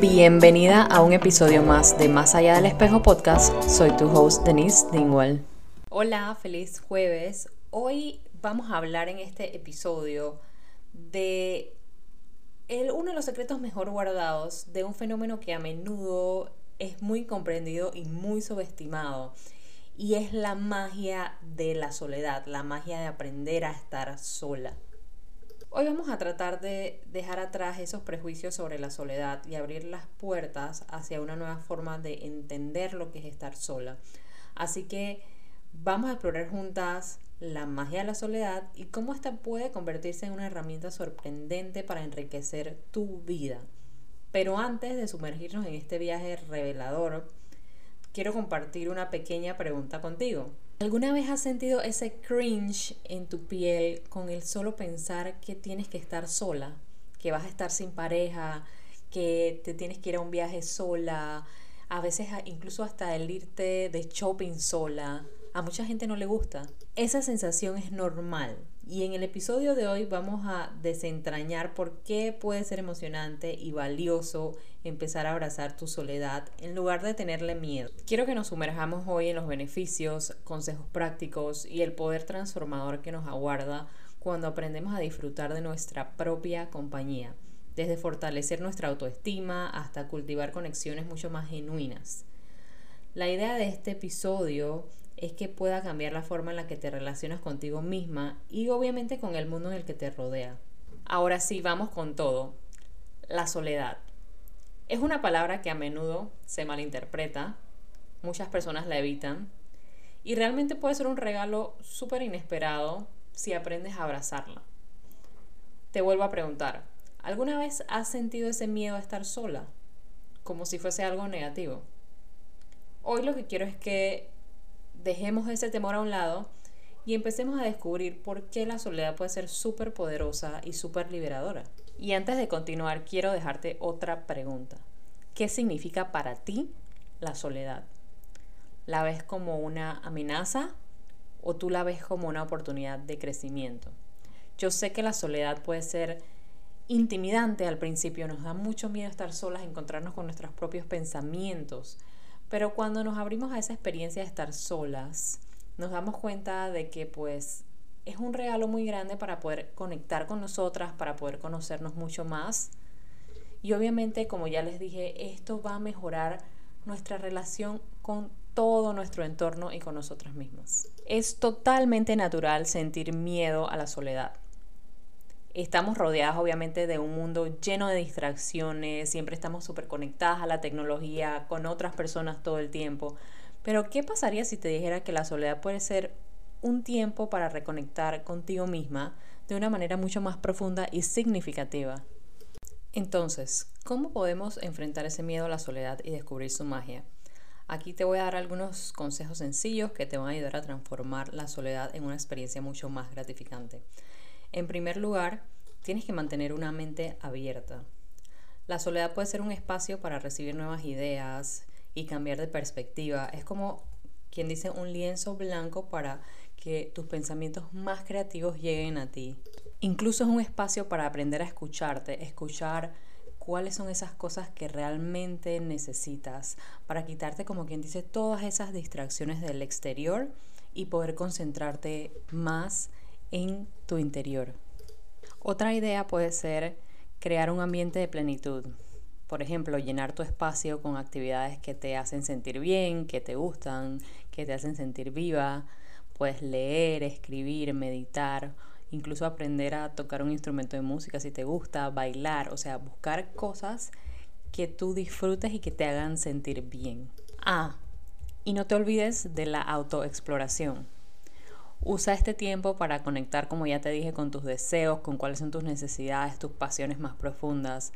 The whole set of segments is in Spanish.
Bienvenida a un episodio más de Más allá del espejo podcast. Soy tu host Denise Dingwall. Hola, feliz jueves. Hoy vamos a hablar en este episodio de el, uno de los secretos mejor guardados de un fenómeno que a menudo es muy comprendido y muy subestimado. Y es la magia de la soledad, la magia de aprender a estar sola. Hoy vamos a tratar de dejar atrás esos prejuicios sobre la soledad y abrir las puertas hacia una nueva forma de entender lo que es estar sola. Así que vamos a explorar juntas la magia de la soledad y cómo esta puede convertirse en una herramienta sorprendente para enriquecer tu vida. Pero antes de sumergirnos en este viaje revelador, quiero compartir una pequeña pregunta contigo. ¿Alguna vez has sentido ese cringe en tu piel con el solo pensar que tienes que estar sola, que vas a estar sin pareja, que te tienes que ir a un viaje sola, a veces incluso hasta el irte de shopping sola? A mucha gente no le gusta. Esa sensación es normal. Y en el episodio de hoy vamos a desentrañar por qué puede ser emocionante y valioso empezar a abrazar tu soledad en lugar de tenerle miedo. Quiero que nos sumerjamos hoy en los beneficios, consejos prácticos y el poder transformador que nos aguarda cuando aprendemos a disfrutar de nuestra propia compañía, desde fortalecer nuestra autoestima hasta cultivar conexiones mucho más genuinas. La idea de este episodio es que pueda cambiar la forma en la que te relacionas contigo misma y obviamente con el mundo en el que te rodea. Ahora sí, vamos con todo. La soledad. Es una palabra que a menudo se malinterpreta, muchas personas la evitan y realmente puede ser un regalo súper inesperado si aprendes a abrazarla. Te vuelvo a preguntar, ¿alguna vez has sentido ese miedo a estar sola? Como si fuese algo negativo. Hoy lo que quiero es que dejemos ese temor a un lado y empecemos a descubrir por qué la soledad puede ser súper poderosa y súper liberadora. Y antes de continuar, quiero dejarte otra pregunta. ¿Qué significa para ti la soledad? ¿La ves como una amenaza o tú la ves como una oportunidad de crecimiento? Yo sé que la soledad puede ser intimidante al principio, nos da mucho miedo estar solas, encontrarnos con nuestros propios pensamientos, pero cuando nos abrimos a esa experiencia de estar solas, nos damos cuenta de que pues es un regalo muy grande para poder conectar con nosotras, para poder conocernos mucho más. Y obviamente, como ya les dije, esto va a mejorar nuestra relación con todo nuestro entorno y con nosotras mismas. Es totalmente natural sentir miedo a la soledad. Estamos rodeadas obviamente de un mundo lleno de distracciones, siempre estamos súper conectadas a la tecnología, con otras personas todo el tiempo. Pero ¿qué pasaría si te dijera que la soledad puede ser un tiempo para reconectar contigo misma de una manera mucho más profunda y significativa? Entonces, ¿cómo podemos enfrentar ese miedo a la soledad y descubrir su magia? Aquí te voy a dar algunos consejos sencillos que te van a ayudar a transformar la soledad en una experiencia mucho más gratificante. En primer lugar, tienes que mantener una mente abierta. La soledad puede ser un espacio para recibir nuevas ideas y cambiar de perspectiva. Es como quien dice un lienzo blanco para que tus pensamientos más creativos lleguen a ti. Incluso es un espacio para aprender a escucharte, escuchar cuáles son esas cosas que realmente necesitas para quitarte, como quien dice, todas esas distracciones del exterior y poder concentrarte más en tu interior. Otra idea puede ser crear un ambiente de plenitud. Por ejemplo, llenar tu espacio con actividades que te hacen sentir bien, que te gustan, que te hacen sentir viva. Puedes leer, escribir, meditar, incluso aprender a tocar un instrumento de música si te gusta, bailar, o sea, buscar cosas que tú disfrutes y que te hagan sentir bien. Ah, y no te olvides de la autoexploración. Usa este tiempo para conectar, como ya te dije, con tus deseos, con cuáles son tus necesidades, tus pasiones más profundas.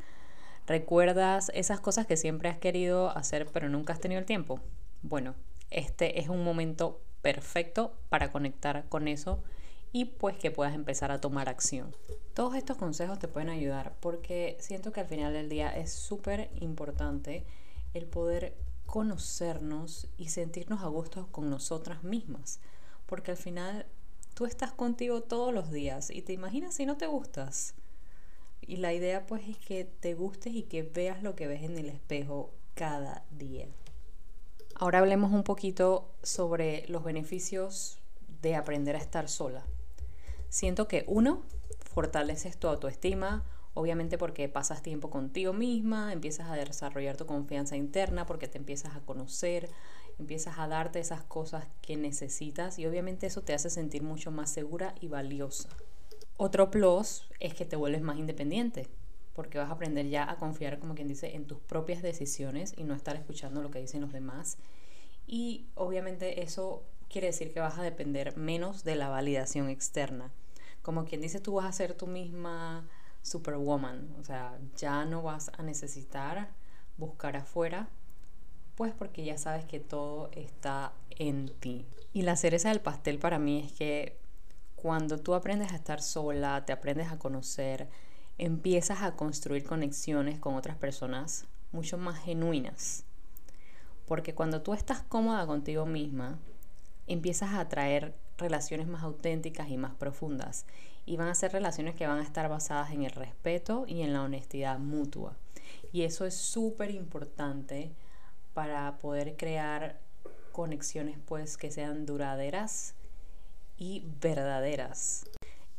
¿Recuerdas esas cosas que siempre has querido hacer pero nunca has tenido el tiempo? Bueno, este es un momento perfecto para conectar con eso y pues que puedas empezar a tomar acción. Todos estos consejos te pueden ayudar porque siento que al final del día es súper importante el poder conocernos y sentirnos a gusto con nosotras mismas porque al final tú estás contigo todos los días y te imaginas si no te gustas. Y la idea pues es que te gustes y que veas lo que ves en el espejo cada día. Ahora hablemos un poquito sobre los beneficios de aprender a estar sola. Siento que uno, fortaleces tu autoestima, obviamente porque pasas tiempo contigo misma, empiezas a desarrollar tu confianza interna porque te empiezas a conocer, empiezas a darte esas cosas que necesitas y obviamente eso te hace sentir mucho más segura y valiosa. Otro plus es que te vuelves más independiente, porque vas a aprender ya a confiar, como quien dice, en tus propias decisiones y no estar escuchando lo que dicen los demás. Y obviamente eso quiere decir que vas a depender menos de la validación externa. Como quien dice, tú vas a ser tú misma superwoman, o sea, ya no vas a necesitar buscar afuera, pues porque ya sabes que todo está en ti. Y la cereza del pastel para mí es que cuando tú aprendes a estar sola, te aprendes a conocer, empiezas a construir conexiones con otras personas mucho más genuinas. Porque cuando tú estás cómoda contigo misma, empiezas a atraer relaciones más auténticas y más profundas. Y van a ser relaciones que van a estar basadas en el respeto y en la honestidad mutua. Y eso es súper importante para poder crear conexiones pues que sean duraderas y verdaderas.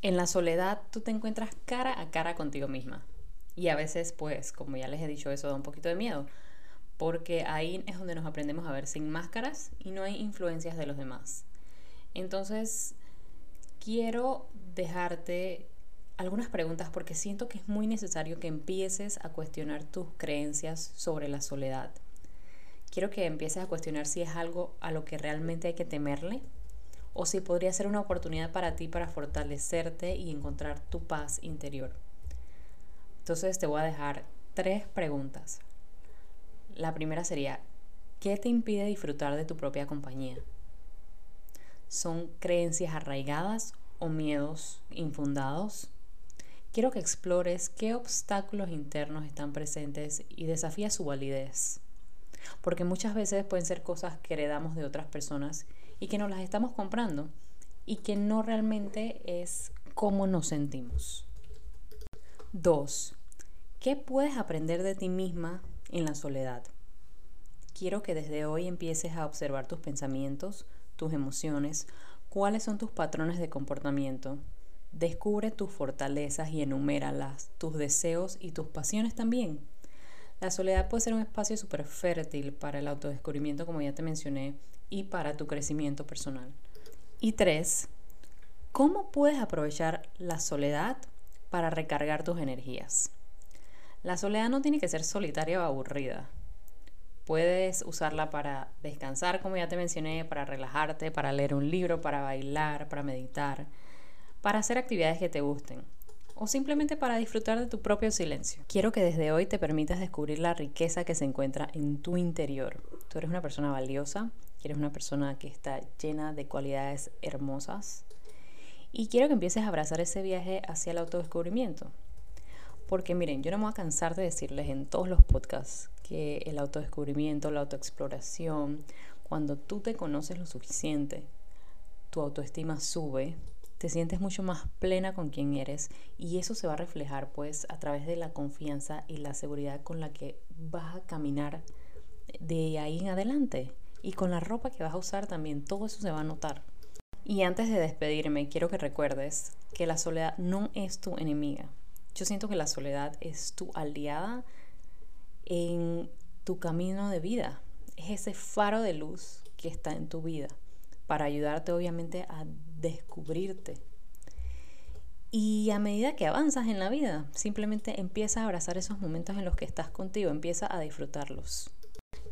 En la soledad tú te encuentras cara a cara contigo misma. Y a veces, pues, como ya les he dicho, eso da un poquito de miedo. Porque ahí es donde nos aprendemos a ver sin máscaras y no hay influencias de los demás. Entonces, quiero dejarte algunas preguntas porque siento que es muy necesario que empieces a cuestionar tus creencias sobre la soledad. Quiero que empieces a cuestionar si es algo a lo que realmente hay que temerle o si podría ser una oportunidad para ti para fortalecerte y encontrar tu paz interior. Entonces te voy a dejar tres preguntas. La primera sería, ¿qué te impide disfrutar de tu propia compañía? ¿Son creencias arraigadas o miedos infundados? Quiero que explores qué obstáculos internos están presentes y desafía su validez. Porque muchas veces pueden ser cosas que heredamos de otras personas y que nos las estamos comprando y que no realmente es cómo nos sentimos. Dos, ¿qué puedes aprender de ti misma en la soledad? Quiero que desde hoy empieces a observar tus pensamientos, tus emociones, cuáles son tus patrones de comportamiento. Descubre tus fortalezas y enuméralas, tus deseos y tus pasiones también. La soledad puede ser un espacio súper fértil para el autodescubrimiento, como ya te mencioné, y para tu crecimiento personal. Y tres, ¿cómo puedes aprovechar la soledad para recargar tus energías? La soledad no tiene que ser solitaria o aburrida. Puedes usarla para descansar, como ya te mencioné, para relajarte, para leer un libro, para bailar, para meditar, para hacer actividades que te gusten o simplemente para disfrutar de tu propio silencio. Quiero que desde hoy te permitas descubrir la riqueza que se encuentra en tu interior. Tú eres una persona valiosa, eres una persona que está llena de cualidades hermosas y quiero que empieces a abrazar ese viaje hacia el autodescubrimiento. Porque miren, yo no me voy a cansar de decirles en todos los podcasts que el autodescubrimiento, la autoexploración, cuando tú te conoces lo suficiente, tu autoestima sube, te sientes mucho más plena con quien eres y eso se va a reflejar pues a través de la confianza y la seguridad con la que vas a caminar de ahí en adelante y con la ropa que vas a usar también, todo eso se va a notar. Y antes de despedirme, quiero que recuerdes que la soledad no es tu enemiga. Yo siento que la soledad es tu aliada en tu camino de vida. Es ese faro de luz que está en tu vida para ayudarte obviamente a descubrirte. Y a medida que avanzas en la vida, simplemente empieza a abrazar esos momentos en los que estás contigo, empieza a disfrutarlos.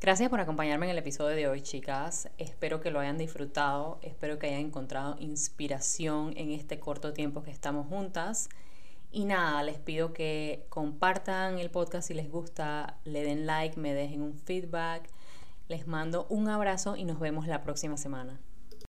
Gracias por acompañarme en el episodio de hoy, chicas. Espero que lo hayan disfrutado, espero que hayan encontrado inspiración en este corto tiempo que estamos juntas. Y nada, les pido que compartan el podcast si les gusta, le den like, me dejen un feedback. Les mando un abrazo y nos vemos la próxima semana.